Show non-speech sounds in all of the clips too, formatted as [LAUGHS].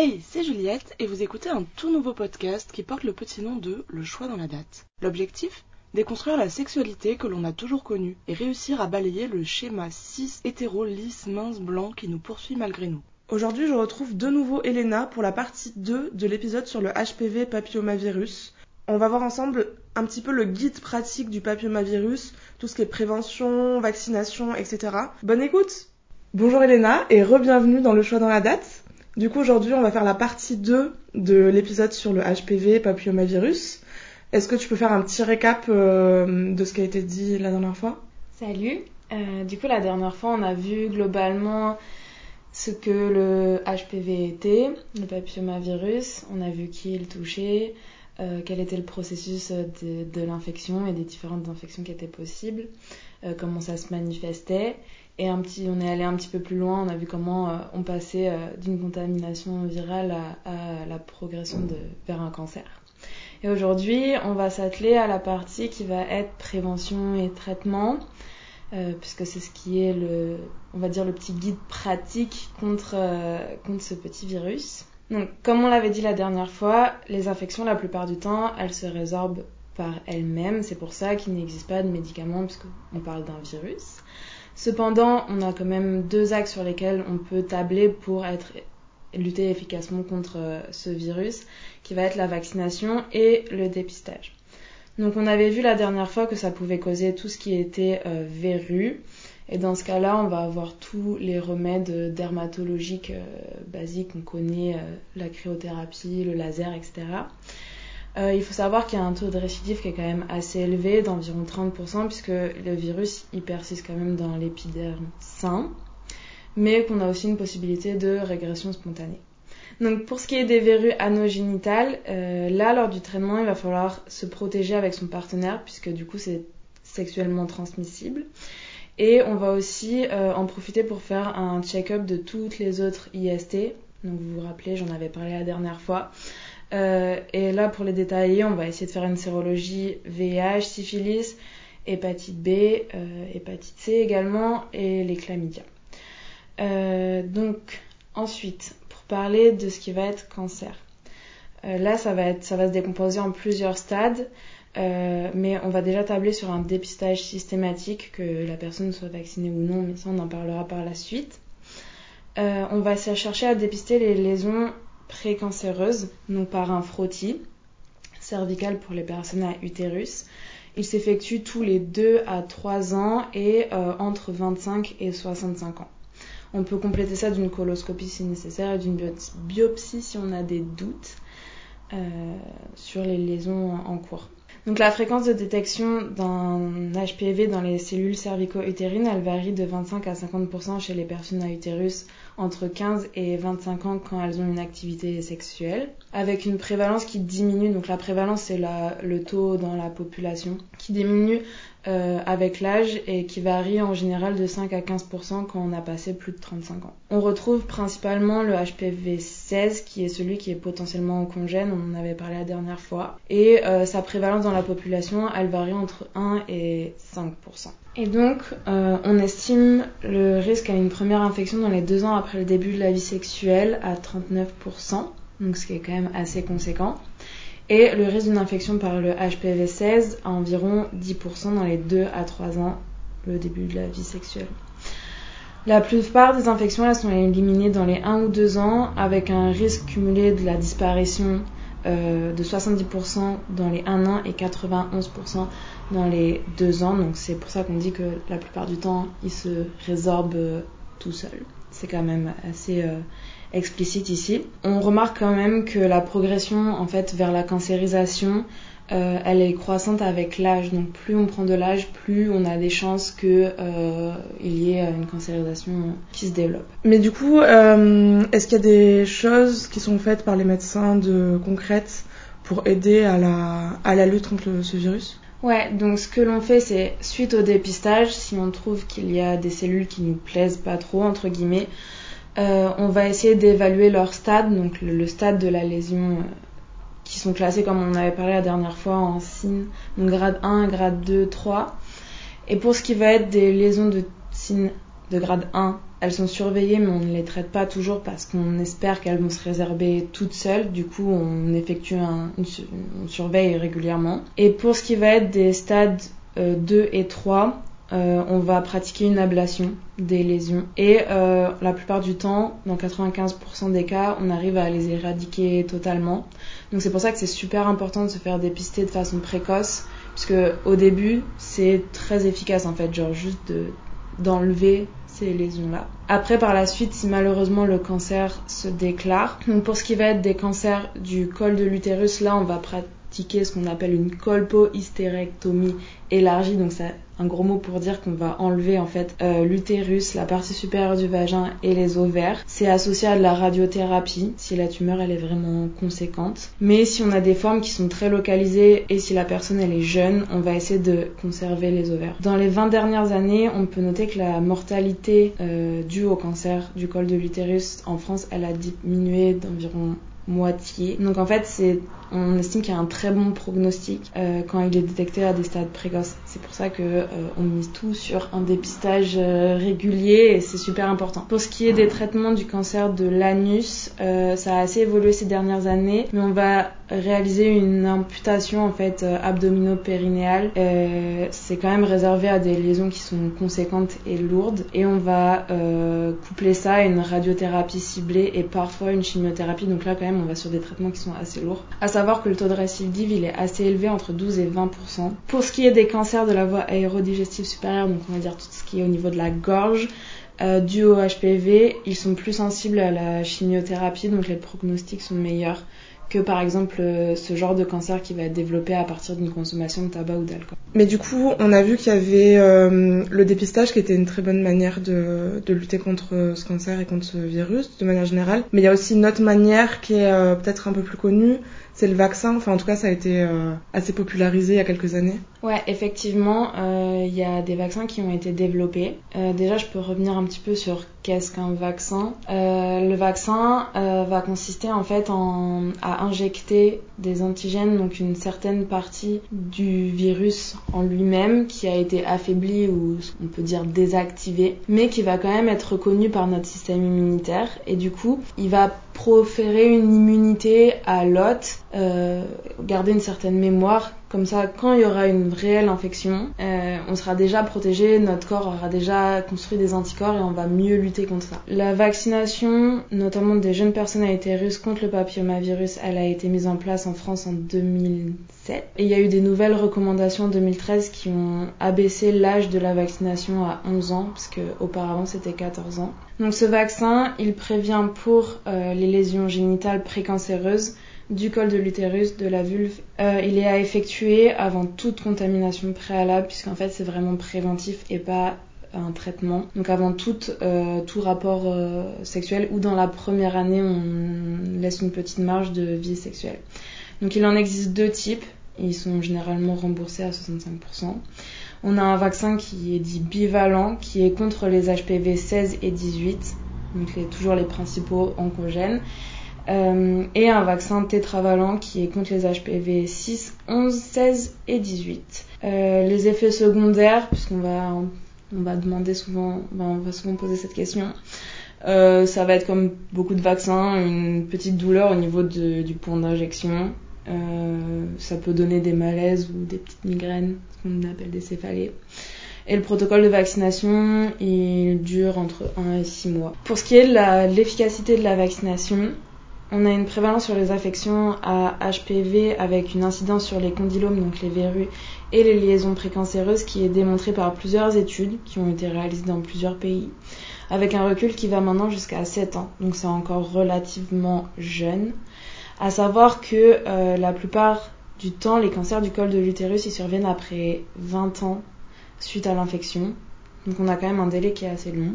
Hey, c'est Juliette et vous écoutez un tout nouveau podcast qui porte le petit nom de Le choix dans la date. L'objectif? Déconstruire la sexualité que l'on a toujours connue et réussir à balayer le schéma cis hétéro lisse mince blanc qui nous poursuit malgré nous. Aujourd'hui, je retrouve de nouveau Elena pour la partie 2 de l'épisode sur le HPV papillomavirus. On va voir ensemble un petit peu le guide pratique du papillomavirus, tout ce qui est prévention, vaccination, etc. Bonne écoute Bonjour Elena et re-bienvenue dans Le choix dans la date. Du coup, aujourd'hui, on va faire la partie 2 de l'épisode sur le HPV, papillomavirus. Est-ce que tu peux faire un petit récap euh, de ce qui a été dit la dernière fois? Salut. Euh, du coup, la dernière fois, on a vu globalement ce que le HPV était, le papillomavirus. On a vu qui il touchait, euh, quel était le processus de, de l'infection et des différentes infections qui étaient possibles, comment ça se manifestait. Et on est allé un petit peu plus loin, on a vu comment euh, on passait euh, d'une contamination virale à, la progression vers un cancer. Et aujourd'hui, on va s'atteler à la partie qui va être prévention et traitement, euh, puisque c'est ce qui est le, on va dire le petit guide pratique contre, contre ce petit virus. Donc, comme on l'avait dit la dernière fois, les infections, la plupart du temps, elles se résorbent par elles-mêmes. C'est pour ça qu'il n'existe pas de médicaments, puisqu'on parle d'un virus. Cependant, on a quand même deux axes sur lesquels on peut tabler pour être lutter efficacement contre euh, ce virus, qui va être la vaccination et le dépistage. Donc on avait vu la dernière fois que ça pouvait causer tout ce qui était euh, verrue. Et dans ce cas-là, on va avoir tous les remèdes dermatologiques euh, basiques. On connaît euh, la cryothérapie, le laser, etc. Euh, il faut savoir qu'il y a un taux de récidive qui est quand même assez élevé, d'environ 30%, puisque le virus il persiste quand même dans l'épiderme sain, mais qu'on a aussi une possibilité de régression spontanée. Donc pour ce qui est des verrues anogénitales, euh, là lors du traitement, il va falloir se protéger avec son partenaire, puisque du coup c'est sexuellement transmissible. Et on va aussi euh, en profiter pour faire un check-up de toutes les autres IST. Donc vous vous rappelez, j'en avais parlé la dernière fois. Euh, et là, pour les détailler, on va essayer de faire une sérologie VIH, syphilis, hépatite B, euh, hépatite C également, et les chlamydia. Euh, donc, ensuite, pour parler de ce qui va être cancer. Là, ça va, être, ça se décomposer en plusieurs stades, mais on va déjà tabler sur un dépistage systématique, que la personne soit vaccinée ou non, mais ça, on en parlera par la suite. On va chercher à dépister les lésions précancéreuse, donc par un frottis cervical pour les personnes à utérus. Il s'effectue tous les 2 à 3 ans et euh, entre 25 et 65 ans. On peut compléter ça d'une coloscopie si nécessaire et d'une biopsie si on a des doutes euh, sur les lésions en cours. Donc la fréquence de détection d'un HPV dans les cellules cervico-utérines, elle varie de 25 à 50% chez les personnes à utérus entre 15 et 25 ans quand elles ont une activité sexuelle, avec une prévalence qui diminue. Donc la prévalence, c'est le taux dans la population qui diminue euh, avec l'âge et qui varie en général de 5 à 15% quand on a passé plus de 35 ans. On retrouve principalement le HPV 16 qui est celui qui est potentiellement congène, on en avait parlé la dernière fois, et euh, sa prévalence dans la population, elle varie entre 1 et 5%. Et donc, euh, on estime le risque à une première infection dans les deux ans après le début de la vie sexuelle à 39%, donc ce qui est quand même assez conséquent et le risque d'une infection par le HPV 16 à environ 10% dans les 2 à 3 ans, le début de la vie sexuelle. La plupart des infections sont éliminées dans les 1 ou 2 ans avec un risque cumulé de la disparition euh, de 70% dans les 1 an et 91% dans les 2 ans. Donc c'est pour ça qu'on dit que la plupart du temps, il se résorbe euh, tout seul. C'est quand même assez euh, explicite ici. On remarque quand même que la progression en fait vers la cancérisation euh, elle est croissante avec l'âge. Donc plus on prend de l'âge, plus on a des chances que euh, il y ait une cancérisation qui se développe. Mais du coup, euh, est-ce qu'il y a des choses qui sont faites par les médecins de concrètes pour aider à la, à la lutte contre le, ce virus? Ouais, donc ce que l'on fait, c'est suite au dépistage, si on trouve qu'il y a des cellules qui nous plaisent pas trop, entre guillemets, euh, on va essayer d'évaluer leur stade, donc le, stade de la lésion, euh, qui sont classés comme on avait parlé la dernière fois en signe, donc grade 1, grade 2, 3. Et pour ce qui va être des lésions de signe de grade 1 elles sont surveillées, mais on ne les traite pas toujours parce qu'on espère qu'elles vont se réserver toutes seules. Du coup, on effectue un, une, on surveille régulièrement. Et pour ce qui va être des stades 2 et 3, euh, on va pratiquer une ablation des lésions. Et euh, la plupart du temps, dans 95% des cas, on arrive à les éradiquer totalement. Donc c'est pour ça que c'est super important de se faire dépister de façon précoce, puisque au début, c'est très efficace en fait, genre juste d'enlever ces lésions-là. Après, par la suite, si malheureusement le cancer se déclare, donc pour ce qui va être des cancers du col de l'utérus, là, on va pratiquer ce qu'on appelle une colpohystérectomie élargie, donc ça un gros mot pour dire qu'on va enlever en fait euh, l'utérus, la partie supérieure du vagin et les ovaires. C'est associé à de la radiothérapie si la tumeur elle est vraiment conséquente. Mais si on a des formes qui sont très localisées et si la personne elle est jeune, on va essayer de conserver les ovaires. Dans les 20 dernières années, on peut noter que la mortalité euh, due au cancer du col de l'utérus en France, elle a diminué d'environ moitié. Donc en fait, c'est on estime qu'il y a un très bon prognostic euh, quand il est détecté à des stades précoces. C'est pour ça que euh, on mise tout sur un dépistage euh, régulier et c'est super important. Pour ce qui est des traitements du cancer de l'anus, ça a assez évolué ces dernières années, mais on va réaliser une amputation en fait abdomino-périnéale. c'est quand même réservé à des lésions qui sont conséquentes et lourdes et on va coupler ça à une radiothérapie ciblée et parfois une chimiothérapie. Donc là quand même on va sur des traitements qui sont assez lourds savoir que le taux de récidive il est assez élevé entre 12 et 20 Pour ce qui est des cancers de la voie aérodigestive supérieure, donc on va dire tout ce qui est au niveau de la gorge, euh, dû au HPV, ils sont plus sensibles à la chimiothérapie, donc les pronostics sont meilleurs que par exemple euh, ce genre de cancer qui va être développé à partir d'une consommation de tabac ou d'alcool. Mais du coup, on a vu qu'il y avait euh, le dépistage qui était une très bonne manière de, lutter contre ce cancer et contre ce virus de manière générale. Mais il y a aussi une autre manière qui est euh, peut-être un peu plus connue, c'est le vaccin. Enfin, en tout cas, ça a été euh, assez popularisé il y a quelques années. Ouais, effectivement, euh, il y a des vaccins qui ont été développés. Euh, déjà, je peux revenir un petit peu sur qu'est-ce qu'un vaccin. le vaccin va consister en fait à injecter des antigènes, donc une certaine partie du virus en lui-même qui a été affaibli ou on peut dire désactivé, mais qui va quand même être reconnu par notre système immunitaire. Et du coup, il va proférer une immunité à l'hôte, euh, garder une certaine mémoire. Comme ça, quand il y aura une réelle infection, euh, on sera déjà protégé, notre corps aura déjà construit des anticorps et on va mieux lutter contre ça. La vaccination, notamment des jeunes personnes à été russes contre le papillomavirus, elle a été mise en place en France en 2007. Et il y a eu des nouvelles recommandations en 2013 qui ont abaissé l'âge de la vaccination à 11 ans, parce qu'auparavant c'était 14 ans. Donc ce vaccin, il prévient pour euh, les lésions génitales précancéreuses du col de l'utérus, de la vulve. Euh, il est à effectuer avant toute contamination préalable, puisqu'en fait c'est vraiment préventif et pas un traitement. Donc avant tout, euh, tout rapport sexuel ou dans la première année, on laisse une petite marge de vie sexuelle. Donc il en existe deux types. Ils sont généralement remboursés à 65%. On a un vaccin qui est dit bivalent, qui est contre les HPV 16 et 18, donc les, toujours les principaux oncogènes, euh, et un vaccin tétravalent qui est contre les HPV 6, 11, 16 et 18. Euh, les effets secondaires, puisqu'on va, on va demander souvent, on va souvent poser cette question. Euh, ça va être comme beaucoup de vaccins, une petite douleur au niveau du point d'injection, ça peut donner des malaises ou des petites migraines, ce qu'on appelle des céphalées. Et le protocole de vaccination, il dure entre 1 et 6 mois. Pour ce qui est de l'efficacité de la vaccination, on a une prévalence sur les infections à HPV avec une incidence sur les condylomes, donc les verrues, et les liaisons précancéreuses qui est démontrée par plusieurs études qui ont été réalisées dans plusieurs pays, avec un recul qui va maintenant jusqu'à 7 ans. Donc c'est encore relativement jeune. À savoir que euh, la plupart du temps, les cancers du col de l'utérus, ils surviennent après 20 ans suite à l'infection. Donc on a quand même un délai qui est assez long.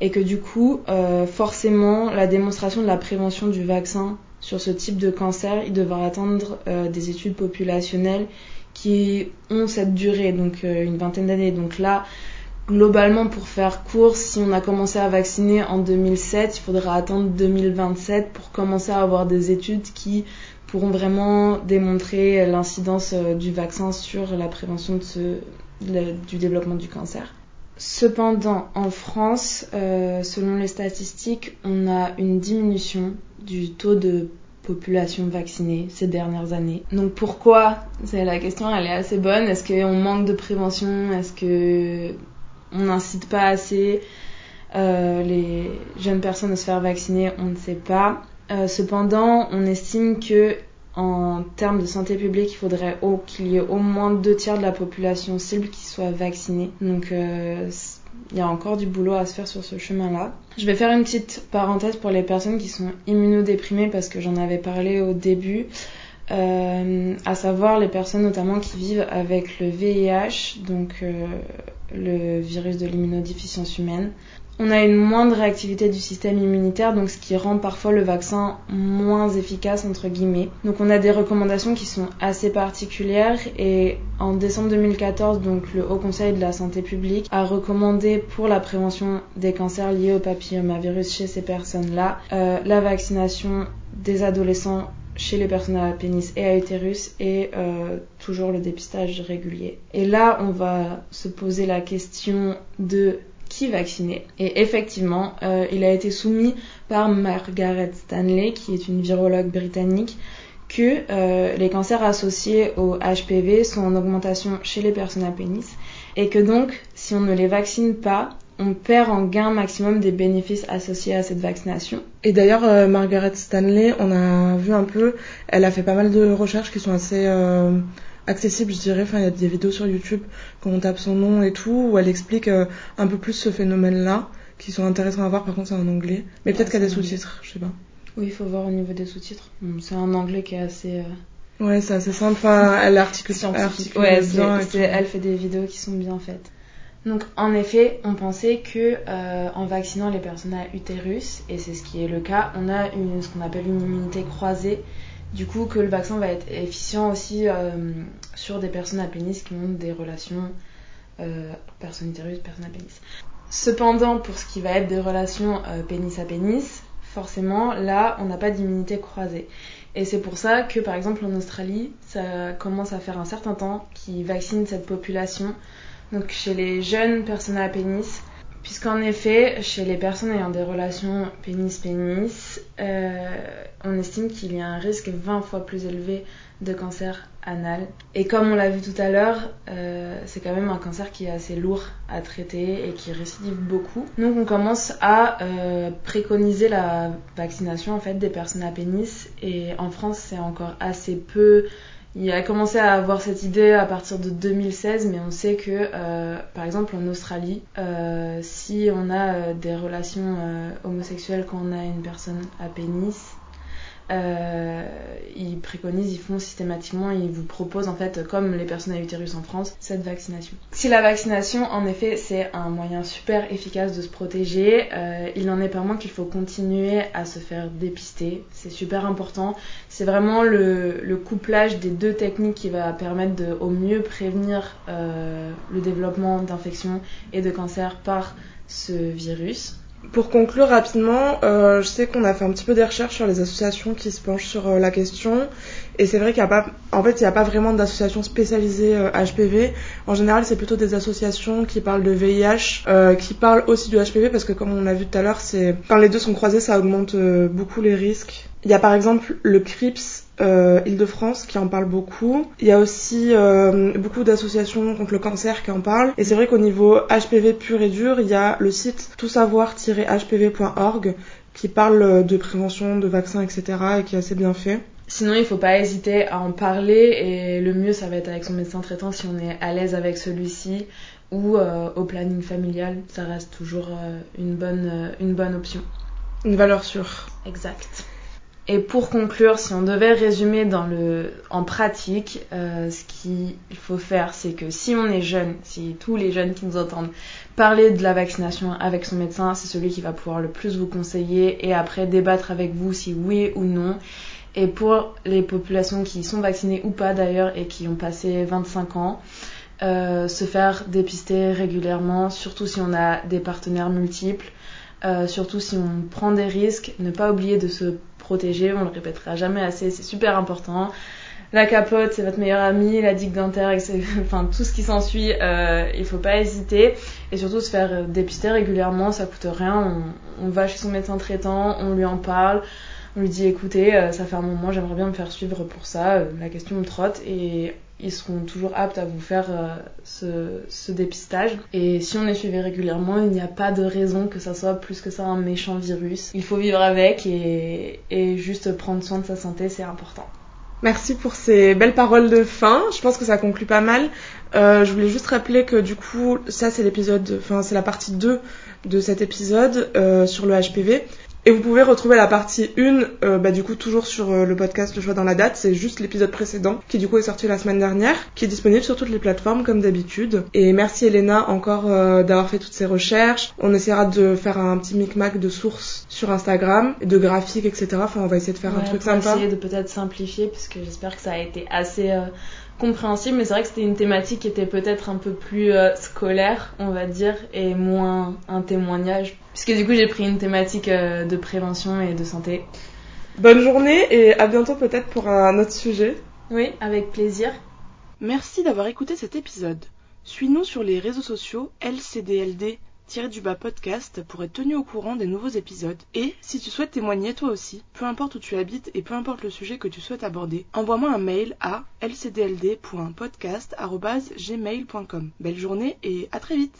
Et que du coup, euh, forcément, la démonstration de la prévention du vaccin sur ce type de cancer, il devra attendre euh, des études populationnelles qui ont cette durée, donc une vingtaine d'années. Donc là, globalement, pour faire court, si on a commencé à vacciner en 2007, il faudra attendre 2027 pour commencer à avoir des études qui pourront vraiment démontrer l'incidence euh, du vaccin sur la prévention du développement du cancer. Cependant, en France, euh, selon les statistiques, on a une diminution du taux de population vaccinée ces dernières années. Donc pourquoi? C'est la question, elle est assez bonne. Est-ce qu'on manque de prévention? Est-ce que on n'incite pas assez euh, les jeunes personnes à se faire vacciner? On ne sait pas. Euh, cependant, on estime que en termes de santé publique, il faudrait qu'il y ait au moins deux tiers de la population cible qui soit vaccinée. Donc euh, il y a encore du boulot à se faire sur ce chemin-là. Je vais faire une petite parenthèse pour les personnes qui sont immunodéprimées parce que j'en avais parlé au début. Euh, à savoir les personnes notamment qui vivent avec le VIH, donc euh, le virus de l'immunodéficience humaine on a une moindre réactivité du système immunitaire, donc ce qui rend parfois le vaccin moins efficace entre guillemets. Donc on a des recommandations qui sont assez particulières et en décembre 2014, donc le Haut Conseil de la santé publique a recommandé pour la prévention des cancers liés au papillomavirus chez ces personnes-là euh, la vaccination des adolescents chez les personnes à pénis et à utérus et euh, toujours le dépistage régulier. Et là, on va se poser la question de qui. Et effectivement, euh, il a été soumis par Margaret Stanley, qui est une virologue britannique, que euh, les cancers associés au HPV sont en augmentation chez les personnes à pénis et que donc, si on ne les vaccine pas, on perd en gain maximum des bénéfices associés à cette vaccination. Et d'ailleurs, euh, Margaret Stanley, on a vu un peu, elle a fait pas mal de recherches qui sont assez accessible, je dirais. Enfin, il y a des vidéos sur YouTube quand on tape son nom et tout, où elle explique euh, un peu plus ce phénomène-là, qui sont intéressants à voir. Par contre, c'est en anglais. Mais peut-être qu'il y a des sous-titres, je sais pas. Oui, il faut voir au niveau des sous-titres. C'est un anglais qui est assez. Euh, ouais, c'est assez simple. Enfin, elle articule, articule ouais, bien. elle fait des vidéos qui sont bien faites. Donc en effet, on pensait que euh, en vaccinant les personnes à utérus, et c'est ce qui est le cas, on a une, ce qu'on appelle une immunité croisée du coup, que le vaccin va être efficient aussi euh, sur des personnes à pénis qui ont des relations euh, personnes utérus, personnes à pénis. Cependant, pour ce qui va être des relations euh, pénis à pénis, forcément, là, on n'a pas d'immunité croisée. Et c'est pour ça que, par exemple, en Australie, ça commence à faire un certain temps qu'ils vaccinent cette population. Donc, chez les jeunes personnes à pénis, Puisqu'en effet, chez les personnes ayant des relations pénis-pénis, euh, on estime qu'il y a un risque 20 fois plus élevé de cancer anal. Et comme on l'a vu tout à l'heure, euh, c'est quand même un cancer qui est assez lourd à traiter et qui récidive beaucoup. Donc on commence à euh, préconiser la vaccination en fait des personnes à pénis. Et en France, c'est encore assez peu il a commencé à avoir cette idée à partir de 2016, mais on sait que, euh, par exemple, en Australie, euh, si on a euh, des relations homosexuelles quand on a une personne à pénis, euh, ils préconisent, ils font systématiquement, ils vous proposent en fait, comme les personnes à utérus en France, cette vaccination. Si la vaccination, en effet, c'est un moyen super efficace de se protéger, euh, il en est pas moins qu'il faut continuer à se faire dépister. C'est super important. C'est vraiment le, le, couplage des deux techniques qui va permettre de au mieux prévenir euh, le développement d'infections et de cancers par ce virus. Pour conclure rapidement, euh, je sais qu'on a fait un petit peu des recherches sur les associations qui se penchent sur euh, la question, et c'est vrai qu'il n'y a pas, en fait, il n'y a pas vraiment d'associations spécialisées HPV. Euh, en général, c'est plutôt des associations qui parlent de VIH, qui parlent aussi du HPV, parce que comme on a vu tout à l'heure, c'est quand les deux sont croisés, ça augmente beaucoup les risques. Il y a par exemple le CRIPS euh, Île-de-France qui en parle beaucoup. Il y a aussi euh, beaucoup d'associations contre le cancer qui en parlent. Et c'est vrai qu'au niveau HPV pur et dur, il y a le site toutsavoir-hpv.org qui parle de prévention, de vaccins, etc. et qui est assez bien fait. Sinon, il faut pas hésiter à en parler et le mieux, ça va être avec son médecin traitant si on est à l'aise avec celui-ci ou euh, au planning familial. Ça reste toujours euh, une, bonne, euh, une bonne option. Une valeur sûre. Exact. Et pour conclure, si on devait résumer en pratique, euh, ce qu'il faut faire, c'est que si on est jeune, si tous les jeunes qui nous entendent parler de la vaccination avec son médecin, c'est celui qui va pouvoir le plus vous conseiller et après débattre avec vous si oui ou non. Et pour les populations qui sont vaccinées ou pas d'ailleurs et qui ont passé 25 ans, euh, se faire dépister régulièrement, surtout si on a des partenaires multiples, euh, surtout si on prend des risques, ne pas oublier de se protéger, on le répétera jamais assez, c'est super important. la capote, c'est votre meilleur ami, la digue dentaire, [LAUGHS] enfin tout ce qui s'ensuit, euh, il faut pas hésiter. Et surtout se faire dépister régulièrement, ça coûte rien. On, on va chez son médecin traitant, on lui en parle, on lui dit écoutez, euh, ça fait un moment, j'aimerais bien me faire suivre pour ça, euh, la question me trotte et ils seront toujours aptes à vous faire euh, ce, dépistage. Et si on est suivi régulièrement, il n'y a pas de raison que ça soit plus que ça un méchant virus. Il faut vivre avec et, et juste prendre soin de sa santé, c'est important. Merci pour ces belles paroles de fin. Je pense que ça conclut pas mal. Euh, je voulais juste rappeler que du coup, ça c'est l'épisode, enfin c'est la partie 2 de cet épisode euh, sur le HPV. Et vous pouvez retrouver la partie 1, euh, bah, du coup, toujours sur euh, le podcast Le choix dans la date. C'est juste l'épisode précédent, qui du coup est sorti la semaine dernière, qui est disponible sur toutes les plateformes, comme d'habitude. Et merci Elena encore euh, d'avoir fait toutes ces recherches. On essaiera de faire un petit micmac de sources sur Instagram, de graphiques, etc. Enfin, on va essayer de faire un truc sympa. On va essayer de peut-être simplifier, parce que j'espère que ça a été assez compréhensible, mais c'est vrai que c'était une thématique qui était peut-être un peu plus euh, scolaire, on va dire, et moins un témoignage. Puisque du coup, j'ai pris une thématique euh, de prévention et de santé. Bonne journée et à bientôt peut-être pour un autre sujet. Oui, avec plaisir. Merci d'avoir écouté cet épisode. Suis-nous sur les réseaux sociaux LCDLD du bas podcast pour être tenu au courant des nouveaux épisodes. Et si tu souhaites témoigner toi aussi, peu importe où tu habites et peu importe le sujet que tu souhaites aborder, envoie-moi un mail à lcdld.podcast.gmail.com. Belle journée et à très vite